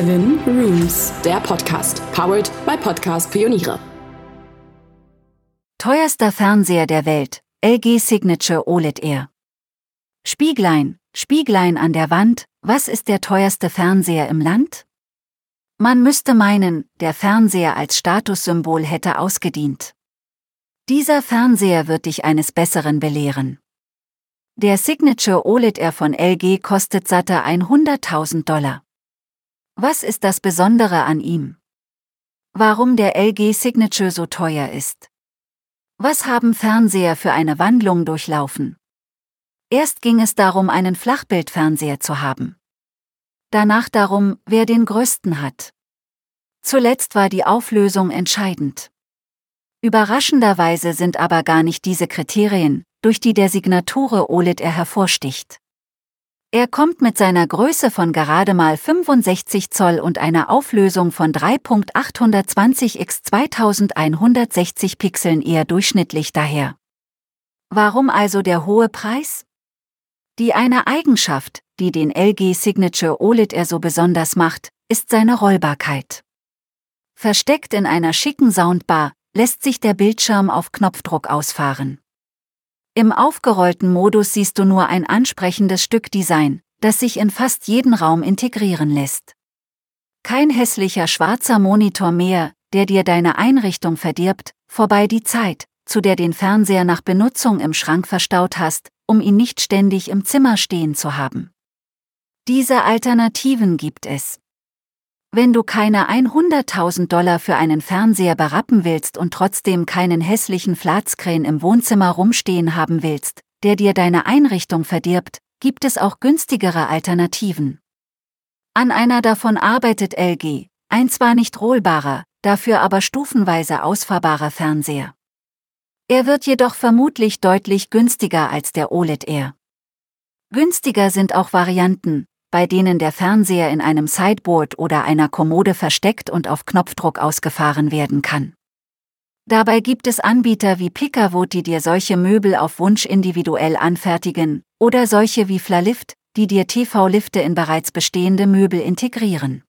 Seven Rooms, der Podcast, powered by Podcast Pioniere. Teuerster Fernseher der Welt, LG Signature OLED Air. Spieglein, Spieglein an der Wand, was ist der teuerste Fernseher im Land? Man müsste meinen, der Fernseher als Statussymbol hätte ausgedient. Dieser Fernseher wird dich eines Besseren belehren. Der Signature OLED Air von LG kostet satte 100.000 Dollar. Was ist das Besondere an ihm? Warum der LG Signature so teuer ist? Was haben Fernseher für eine Wandlung durchlaufen? Erst ging es darum, einen Flachbildfernseher zu haben. Danach darum, wer den größten hat. Zuletzt war die Auflösung entscheidend. Überraschenderweise sind aber gar nicht diese Kriterien, durch die der Signature OLED er hervorsticht. Er kommt mit seiner Größe von gerade mal 65 Zoll und einer Auflösung von 3.820 x 2160 Pixeln eher durchschnittlich daher. Warum also der hohe Preis? Die eine Eigenschaft, die den LG Signature OLED er so besonders macht, ist seine Rollbarkeit. Versteckt in einer schicken Soundbar, lässt sich der Bildschirm auf Knopfdruck ausfahren. Im aufgerollten Modus siehst du nur ein ansprechendes Stück Design, das sich in fast jeden Raum integrieren lässt. Kein hässlicher schwarzer Monitor mehr, der dir deine Einrichtung verdirbt, vorbei die Zeit, zu der den Fernseher nach Benutzung im Schrank verstaut hast, um ihn nicht ständig im Zimmer stehen zu haben. Diese Alternativen gibt es. Wenn du keine 100.000 Dollar für einen Fernseher berappen willst und trotzdem keinen hässlichen Flatscreen im Wohnzimmer rumstehen haben willst, der dir deine Einrichtung verdirbt, gibt es auch günstigere Alternativen. An einer davon arbeitet LG, ein zwar nicht rollbarer, dafür aber stufenweise ausfahrbarer Fernseher. Er wird jedoch vermutlich deutlich günstiger als der OLED Air. Günstiger sind auch Varianten, bei denen der Fernseher in einem Sideboard oder einer Kommode versteckt und auf Knopfdruck ausgefahren werden kann. Dabei gibt es Anbieter wie Pickavote, die dir solche Möbel auf Wunsch individuell anfertigen, oder solche wie Flalift, die dir TV-Lifte in bereits bestehende Möbel integrieren.